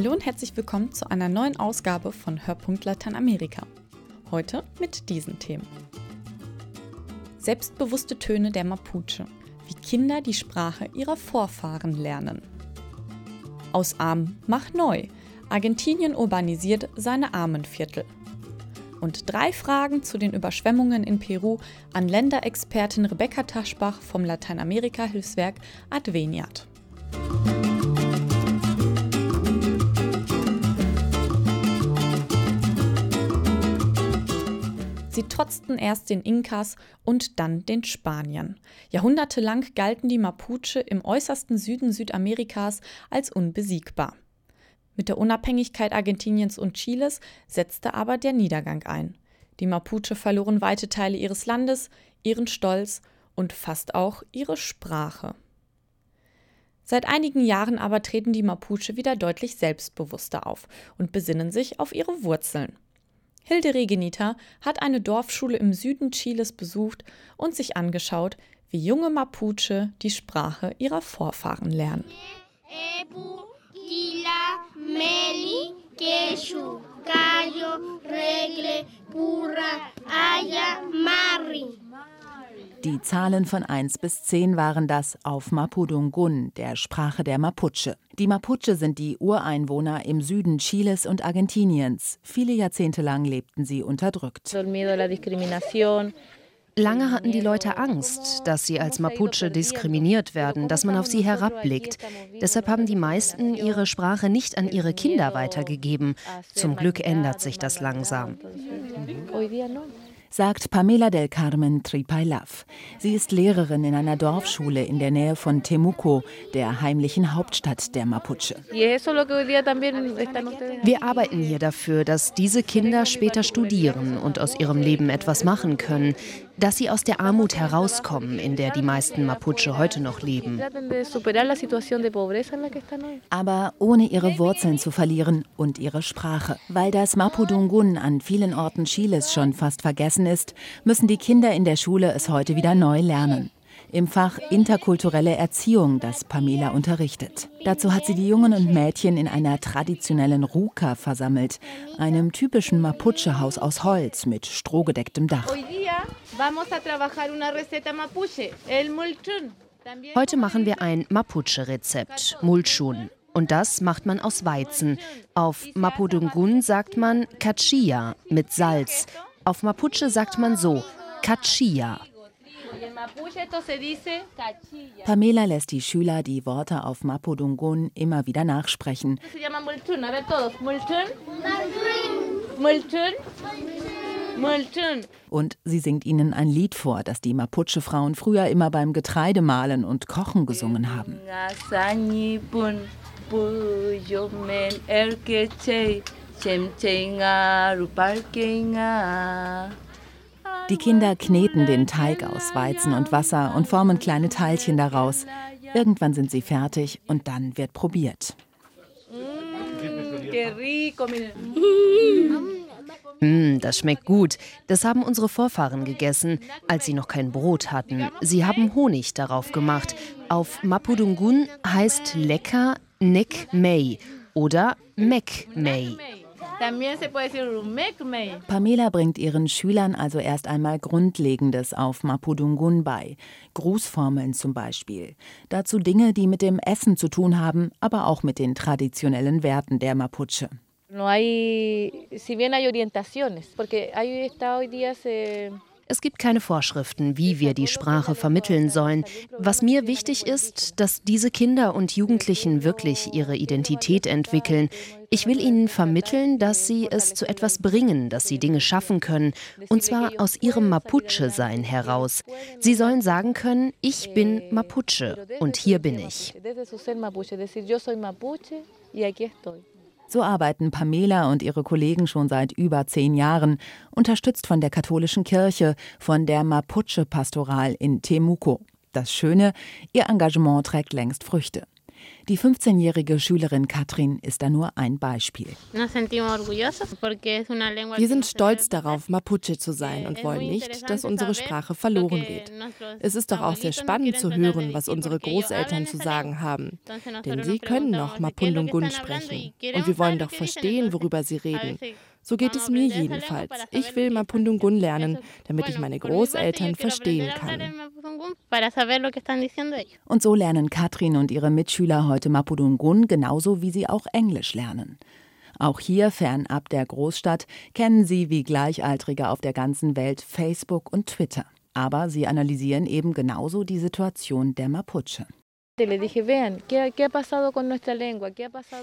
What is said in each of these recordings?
Hallo und herzlich willkommen zu einer neuen Ausgabe von Hörpunkt Lateinamerika. Heute mit diesen Themen. Selbstbewusste Töne der Mapuche, wie Kinder die Sprache ihrer Vorfahren lernen. Aus Arm mach neu. Argentinien urbanisiert seine Armenviertel. Und drei Fragen zu den Überschwemmungen in Peru an Länderexpertin Rebecca Taschbach vom Lateinamerika-Hilfswerk Adveniat. Sie trotzten erst den Inkas und dann den Spaniern. Jahrhundertelang galten die Mapuche im äußersten Süden Südamerikas als unbesiegbar. Mit der Unabhängigkeit Argentiniens und Chiles setzte aber der Niedergang ein. Die Mapuche verloren weite Teile ihres Landes, ihren Stolz und fast auch ihre Sprache. Seit einigen Jahren aber treten die Mapuche wieder deutlich selbstbewusster auf und besinnen sich auf ihre Wurzeln. Hilde Regenita hat eine Dorfschule im Süden Chiles besucht und sich angeschaut, wie junge Mapuche die Sprache ihrer Vorfahren lernen. Die Zahlen von 1 bis 10 waren das auf Mapudungun, der Sprache der Mapuche. Die Mapuche sind die Ureinwohner im Süden Chiles und Argentiniens. Viele Jahrzehnte lang lebten sie unterdrückt. Lange hatten die Leute Angst, dass sie als Mapuche diskriminiert werden, dass man auf sie herabblickt. Deshalb haben die meisten ihre Sprache nicht an ihre Kinder weitergegeben. Zum Glück ändert sich das langsam sagt Pamela del Carmen Tripailav. Sie ist Lehrerin in einer Dorfschule in der Nähe von Temuco, der heimlichen Hauptstadt der Mapuche. Wir arbeiten hier dafür, dass diese Kinder später studieren und aus ihrem Leben etwas machen können dass sie aus der Armut herauskommen, in der die meisten Mapuche heute noch leben. Aber ohne ihre Wurzeln zu verlieren und ihre Sprache. Weil das Mapudungun an vielen Orten Chiles schon fast vergessen ist, müssen die Kinder in der Schule es heute wieder neu lernen im Fach Interkulturelle Erziehung, das Pamela unterrichtet. Dazu hat sie die Jungen und Mädchen in einer traditionellen Ruka versammelt, einem typischen Mapuche-Haus aus Holz mit strohgedecktem Dach. Heute machen wir ein Mapuche-Rezept, Mulchun. Und das macht man aus Weizen. Auf Mapudungun sagt man Kachia mit Salz. Auf Mapuche sagt man so, Kachia. Pamela lässt die Schüler die Worte auf Mapudungun immer wieder nachsprechen. Und sie singt ihnen ein Lied vor, das die Mapuche-Frauen früher immer beim Getreidemahlen und Kochen gesungen haben. Die Kinder kneten den Teig aus Weizen und Wasser und formen kleine Teilchen daraus. Irgendwann sind sie fertig und dann wird probiert. Mm, das schmeckt gut. Das haben unsere Vorfahren gegessen, als sie noch kein Brot hatten. Sie haben Honig darauf gemacht. Auf Mapudungun heißt lecker Nek Mei oder Mek Mei. Pamela bringt ihren Schülern also erst einmal Grundlegendes auf Mapudungun bei. Grußformeln zum Beispiel. Dazu Dinge, die mit dem Essen zu tun haben, aber auch mit den traditionellen Werten der Mapuche. No hay, si bien hay orientaciones, porque hay está hoy día se es gibt keine Vorschriften, wie wir die Sprache vermitteln sollen. Was mir wichtig ist, dass diese Kinder und Jugendlichen wirklich ihre Identität entwickeln. Ich will ihnen vermitteln, dass sie es zu etwas bringen, dass sie Dinge schaffen können, und zwar aus ihrem Mapuche-Sein heraus. Sie sollen sagen können, ich bin Mapuche und hier bin ich. So arbeiten Pamela und ihre Kollegen schon seit über zehn Jahren, unterstützt von der katholischen Kirche, von der Mapuche-Pastoral in Temuco. Das Schöne, ihr Engagement trägt längst Früchte. Die 15-jährige Schülerin Katrin ist da nur ein Beispiel. Wir sind stolz darauf, Mapuche zu sein und wollen nicht, dass unsere Sprache verloren geht. Es ist doch auch sehr spannend zu hören, was unsere Großeltern zu sagen haben. Denn sie können noch Mapundungun sprechen. Und wir wollen doch verstehen, worüber sie reden. So geht es mir jedenfalls. Ich will Mapundungun lernen, damit ich meine Großeltern verstehen kann. Und so lernen Katrin und ihre Mitschüler heute Mapudungun genauso wie sie auch Englisch lernen. Auch hier fernab der Großstadt kennen sie wie Gleichaltrige auf der ganzen Welt Facebook und Twitter. Aber sie analysieren eben genauso die Situation der Mapuche.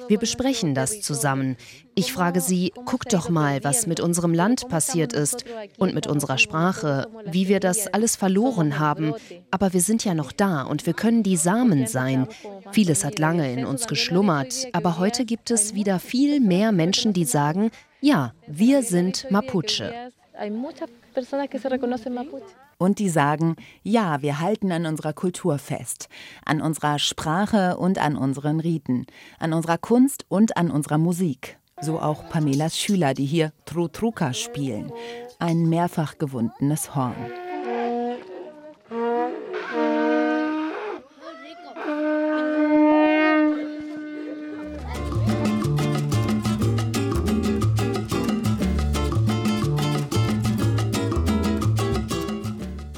Wir besprechen das zusammen. Ich frage sie, guck doch mal, was mit unserem Land passiert ist und mit unserer Sprache, wie wir das alles verloren haben. Aber wir sind ja noch da und wir können die Samen sein. Vieles hat lange in uns geschlummert, aber heute gibt es wieder viel mehr Menschen, die sagen, ja, wir sind Mapuche. Und die sagen, ja, wir halten an unserer Kultur fest, an unserer Sprache und an unseren Riten, an unserer Kunst und an unserer Musik. So auch Pamelas Schüler, die hier Trutruka spielen, ein mehrfach gewundenes Horn.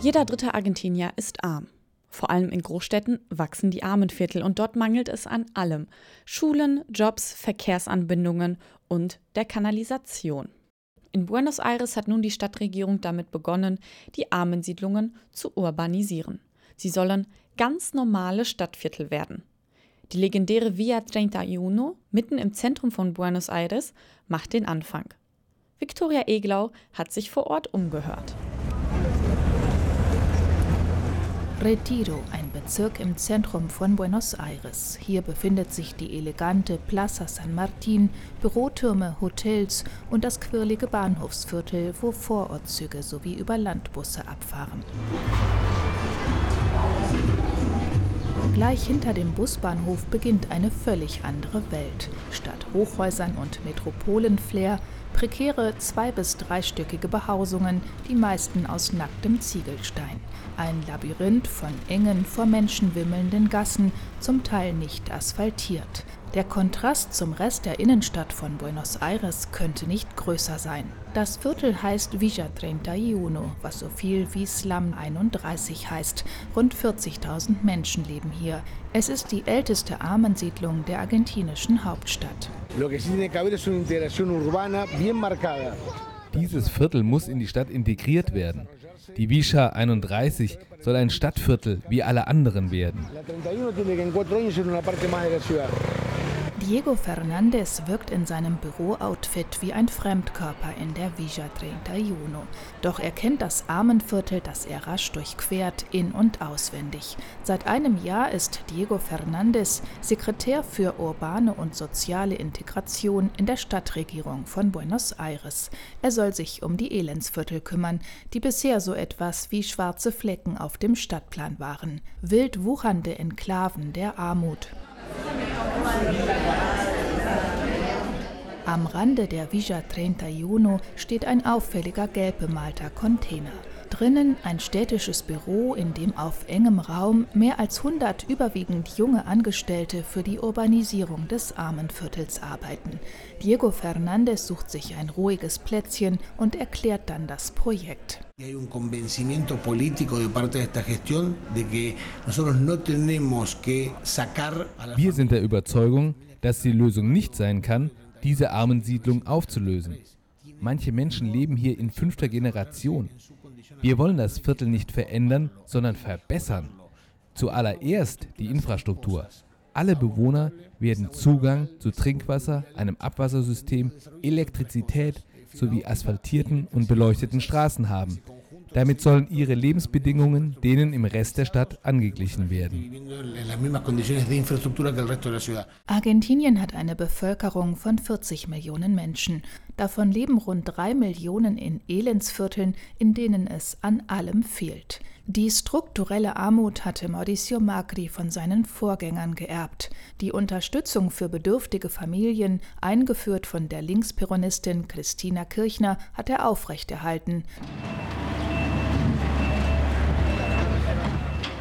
Jeder dritte Argentinier ist arm. Vor allem in Großstädten wachsen die Armenviertel und dort mangelt es an allem. Schulen, Jobs, Verkehrsanbindungen und der Kanalisation. In Buenos Aires hat nun die Stadtregierung damit begonnen, die Armensiedlungen zu urbanisieren. Sie sollen ganz normale Stadtviertel werden. Die legendäre Via 31 mitten im Zentrum von Buenos Aires macht den Anfang. Viktoria Eglau hat sich vor Ort umgehört. Retiro, ein Bezirk im Zentrum von Buenos Aires. Hier befindet sich die elegante Plaza San Martin, Bürotürme, Hotels und das quirlige Bahnhofsviertel, wo Vorortzüge sowie über Landbusse abfahren. Gleich hinter dem Busbahnhof beginnt eine völlig andere Welt. Statt Hochhäusern und Metropolenflair prekäre zwei- bis dreistöckige Behausungen, die meisten aus nacktem Ziegelstein. Ein Labyrinth von engen, vor Menschen wimmelnden Gassen, zum Teil nicht asphaltiert. Der Kontrast zum Rest der Innenstadt von Buenos Aires könnte nicht größer sein. Das Viertel heißt Villa 31, was so viel wie Slum 31 heißt. Rund 40.000 Menschen leben hier. Es ist die älteste Armensiedlung der argentinischen Hauptstadt. Dieses Viertel muss in die Stadt integriert werden. Die Villa 31 soll ein Stadtviertel wie alle anderen werden. Diego Fernandez wirkt in seinem Bürooutfit wie ein Fremdkörper in der Villa 31. Doch er kennt das Armenviertel, das er rasch durchquert, in- und auswendig. Seit einem Jahr ist Diego Fernandez Sekretär für urbane und soziale Integration in der Stadtregierung von Buenos Aires. Er soll sich um die Elendsviertel kümmern, die bisher so etwas wie schwarze Flecken auf dem Stadtplan waren. Wild wuchernde Enklaven der Armut. Am Rande der Villa 31 steht ein auffälliger gelb bemalter Container. Drinnen ein städtisches Büro, in dem auf engem Raum mehr als 100 überwiegend junge Angestellte für die Urbanisierung des Armenviertels arbeiten. Diego Fernandez sucht sich ein ruhiges Plätzchen und erklärt dann das Projekt. Wir sind der Überzeugung, dass die Lösung nicht sein kann, diese Armensiedlung aufzulösen. Manche Menschen leben hier in fünfter Generation. Wir wollen das Viertel nicht verändern, sondern verbessern. Zuallererst die Infrastruktur. Alle Bewohner werden Zugang zu Trinkwasser, einem Abwassersystem, Elektrizität sowie asphaltierten und beleuchteten Straßen haben. Damit sollen ihre Lebensbedingungen denen im Rest der Stadt angeglichen werden. Argentinien hat eine Bevölkerung von 40 Millionen Menschen. Davon leben rund drei Millionen in Elendsvierteln, in denen es an allem fehlt. Die strukturelle Armut hatte Mauricio Macri von seinen Vorgängern geerbt. Die Unterstützung für bedürftige Familien, eingeführt von der Linksperonistin Christina Kirchner, hat er aufrechterhalten.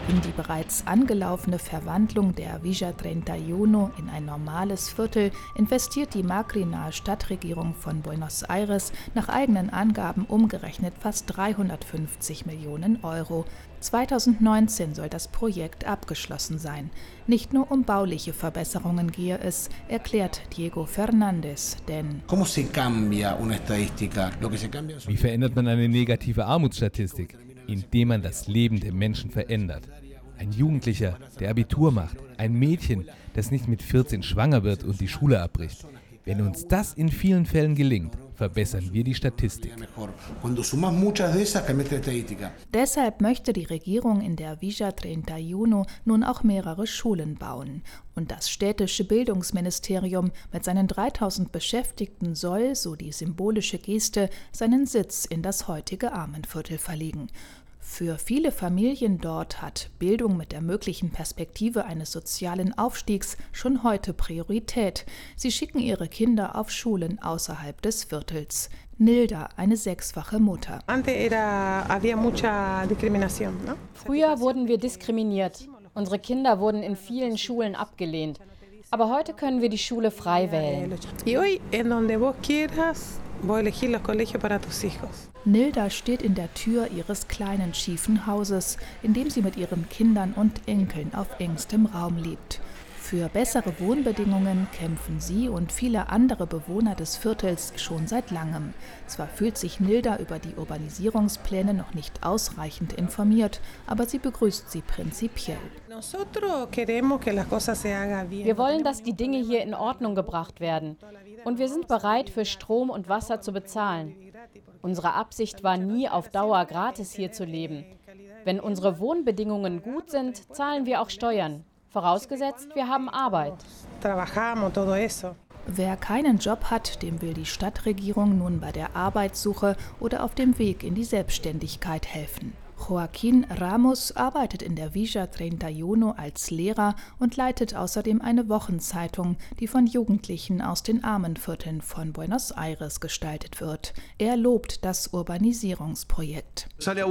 In die bereits angelaufene Verwandlung der Villa 31 in ein normales Viertel investiert die Macri-nahe Stadtregierung von Buenos Aires nach eigenen Angaben umgerechnet fast 350 Millionen Euro. 2019 soll das Projekt abgeschlossen sein. Nicht nur um bauliche Verbesserungen gehe es, erklärt Diego Fernandez, denn Wie verändert man eine negative Armutsstatistik? Indem man das Leben der Menschen verändert. Ein Jugendlicher, der Abitur macht, ein Mädchen, das nicht mit 14 schwanger wird und die Schule abbricht. Wenn uns das in vielen Fällen gelingt, verbessern wir die Statistik. Deshalb möchte die Regierung in der Villa 31 nun auch mehrere Schulen bauen. Und das städtische Bildungsministerium mit seinen 3000 Beschäftigten soll, so die symbolische Geste, seinen Sitz in das heutige Armenviertel verlegen. Für viele Familien dort hat Bildung mit der möglichen Perspektive eines sozialen Aufstiegs schon heute Priorität. Sie schicken ihre Kinder auf Schulen außerhalb des Viertels. Nilda, eine sechsfache Mutter. Früher wurden wir diskriminiert. Unsere Kinder wurden in vielen Schulen abgelehnt. Aber heute können wir die Schule frei wählen. Nilda steht in der Tür ihres kleinen schiefen Hauses, in dem sie mit ihren Kindern und Enkeln auf engstem Raum lebt. Für bessere Wohnbedingungen kämpfen sie und viele andere Bewohner des Viertels schon seit langem. Zwar fühlt sich Nilda über die Urbanisierungspläne noch nicht ausreichend informiert, aber sie begrüßt sie prinzipiell. Wir wollen, dass die Dinge hier in Ordnung gebracht werden. Und wir sind bereit, für Strom und Wasser zu bezahlen. Unsere Absicht war nie, auf Dauer gratis hier zu leben. Wenn unsere Wohnbedingungen gut sind, zahlen wir auch Steuern. Vorausgesetzt, wir haben Arbeit. Wer keinen Job hat, dem will die Stadtregierung nun bei der Arbeitssuche oder auf dem Weg in die Selbstständigkeit helfen. Joaquín Ramos arbeitet in der Villa 31 als Lehrer und leitet außerdem eine Wochenzeitung, die von Jugendlichen aus den Armenvierteln von Buenos Aires gestaltet wird. Er lobt das Urbanisierungsprojekt. Wer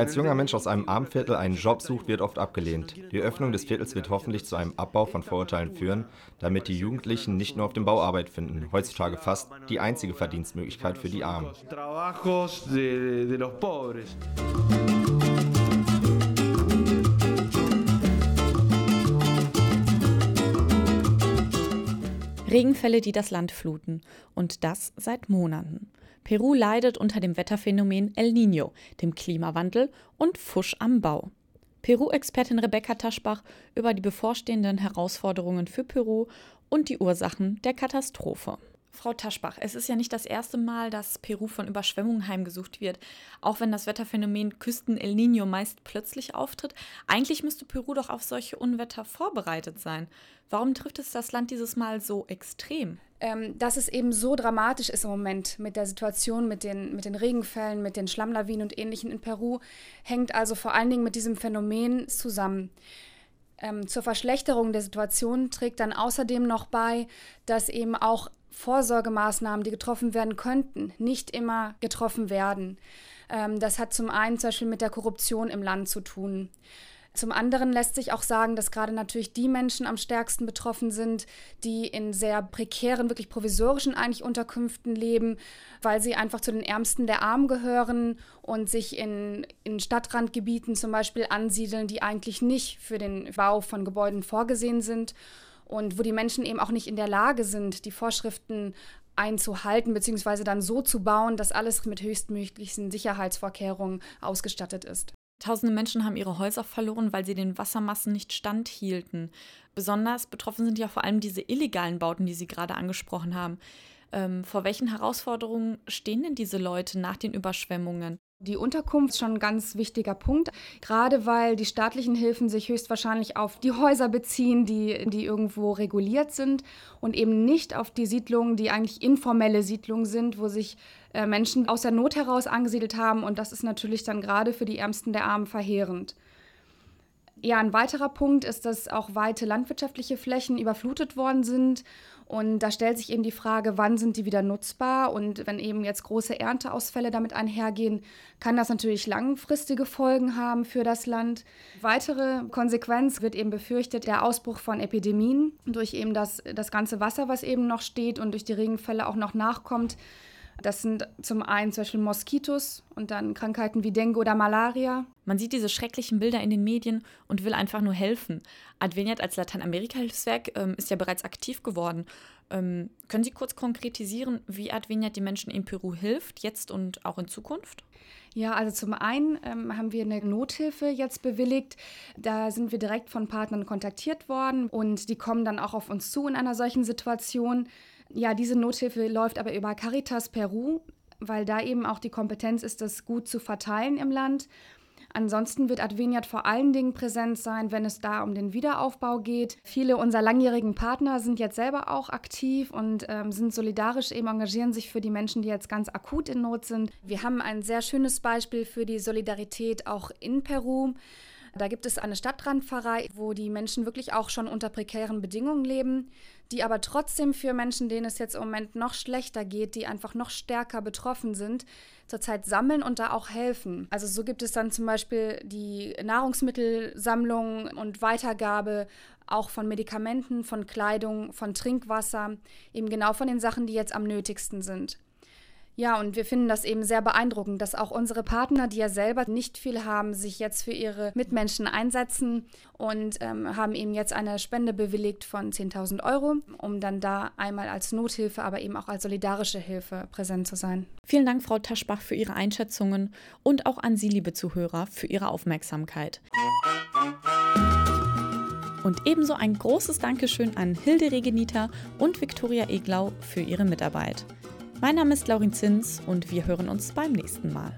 als junger Mensch aus einem Armviertel einen Job sucht, wird oft abgelehnt. Die Öffnung des Viertels wird hoffentlich zu einem Abbau von Vorurteilen führen, damit die Jugendlichen nicht nur auf dem Bau Arbeit finden, heutzutage fast die einzige Verdienstmöglichkeit für die Armen pobres. Regenfälle, die das Land fluten. Und das seit Monaten. Peru leidet unter dem Wetterphänomen El Niño, dem Klimawandel und Fusch am Bau. Peru-Expertin Rebecca Taschbach über die bevorstehenden Herausforderungen für Peru und die Ursachen der Katastrophe. Frau Taschbach, es ist ja nicht das erste Mal, dass Peru von Überschwemmungen heimgesucht wird, auch wenn das Wetterphänomen Küsten El Niño meist plötzlich auftritt. Eigentlich müsste Peru doch auf solche Unwetter vorbereitet sein. Warum trifft es das Land dieses Mal so extrem? Ähm, dass es eben so dramatisch ist im Moment mit der Situation, mit den, mit den Regenfällen, mit den Schlammlawinen und Ähnlichem in Peru, hängt also vor allen Dingen mit diesem Phänomen zusammen. Ähm, zur Verschlechterung der Situation trägt dann außerdem noch bei, dass eben auch Vorsorgemaßnahmen, die getroffen werden könnten, nicht immer getroffen werden. Ähm, das hat zum einen zum Beispiel mit der Korruption im Land zu tun. Zum anderen lässt sich auch sagen, dass gerade natürlich die Menschen am stärksten betroffen sind, die in sehr prekären, wirklich provisorischen eigentlich Unterkünften leben, weil sie einfach zu den Ärmsten der Armen gehören und sich in, in Stadtrandgebieten zum Beispiel ansiedeln, die eigentlich nicht für den Bau von Gebäuden vorgesehen sind und wo die Menschen eben auch nicht in der Lage sind, die Vorschriften einzuhalten, beziehungsweise dann so zu bauen, dass alles mit höchstmöglichen Sicherheitsvorkehrungen ausgestattet ist. Tausende Menschen haben ihre Häuser verloren, weil sie den Wassermassen nicht standhielten. Besonders betroffen sind ja vor allem diese illegalen Bauten, die Sie gerade angesprochen haben. Ähm, vor welchen Herausforderungen stehen denn diese Leute nach den Überschwemmungen? Die Unterkunft ist schon ein ganz wichtiger Punkt, gerade weil die staatlichen Hilfen sich höchstwahrscheinlich auf die Häuser beziehen, die, die irgendwo reguliert sind und eben nicht auf die Siedlungen, die eigentlich informelle Siedlungen sind, wo sich äh, Menschen aus der Not heraus angesiedelt haben. Und das ist natürlich dann gerade für die Ärmsten der Armen verheerend. Ja, ein weiterer Punkt ist, dass auch weite landwirtschaftliche Flächen überflutet worden sind und da stellt sich eben die Frage, wann sind die wieder nutzbar? Und wenn eben jetzt große Ernteausfälle damit einhergehen, kann das natürlich langfristige Folgen haben für das Land. Weitere Konsequenz wird eben befürchtet, der Ausbruch von Epidemien durch eben das, das ganze Wasser, was eben noch steht und durch die Regenfälle auch noch nachkommt. Das sind zum einen zum Beispiel Moskitos und dann Krankheiten wie Dengue oder Malaria. Man sieht diese schrecklichen Bilder in den Medien und will einfach nur helfen. Adveniat als Lateinamerika-Hilfswerk ähm, ist ja bereits aktiv geworden. Ähm, können Sie kurz konkretisieren, wie Adveniat den Menschen in Peru hilft, jetzt und auch in Zukunft? Ja, also zum einen ähm, haben wir eine Nothilfe jetzt bewilligt. Da sind wir direkt von Partnern kontaktiert worden und die kommen dann auch auf uns zu in einer solchen Situation. Ja, diese Nothilfe läuft aber über Caritas Peru, weil da eben auch die Kompetenz ist, das gut zu verteilen im Land. Ansonsten wird Adveniat vor allen Dingen präsent sein, wenn es da um den Wiederaufbau geht. Viele unserer langjährigen Partner sind jetzt selber auch aktiv und ähm, sind solidarisch, eben engagieren sich für die Menschen, die jetzt ganz akut in Not sind. Wir haben ein sehr schönes Beispiel für die Solidarität auch in Peru. Da gibt es eine Stadtrandpfarrei, wo die Menschen wirklich auch schon unter prekären Bedingungen leben, die aber trotzdem für Menschen, denen es jetzt im Moment noch schlechter geht, die einfach noch stärker betroffen sind, zurzeit sammeln und da auch helfen. Also so gibt es dann zum Beispiel die Nahrungsmittelsammlung und Weitergabe auch von Medikamenten, von Kleidung, von Trinkwasser, eben genau von den Sachen, die jetzt am nötigsten sind. Ja, und wir finden das eben sehr beeindruckend, dass auch unsere Partner, die ja selber nicht viel haben, sich jetzt für ihre Mitmenschen einsetzen und ähm, haben eben jetzt eine Spende bewilligt von 10.000 Euro, um dann da einmal als Nothilfe, aber eben auch als solidarische Hilfe präsent zu sein. Vielen Dank, Frau Taschbach, für Ihre Einschätzungen und auch an Sie, liebe Zuhörer, für Ihre Aufmerksamkeit. Und ebenso ein großes Dankeschön an Hilde Regenita und Viktoria Eglau für ihre Mitarbeit. Mein Name ist Laurin Zins und wir hören uns beim nächsten Mal.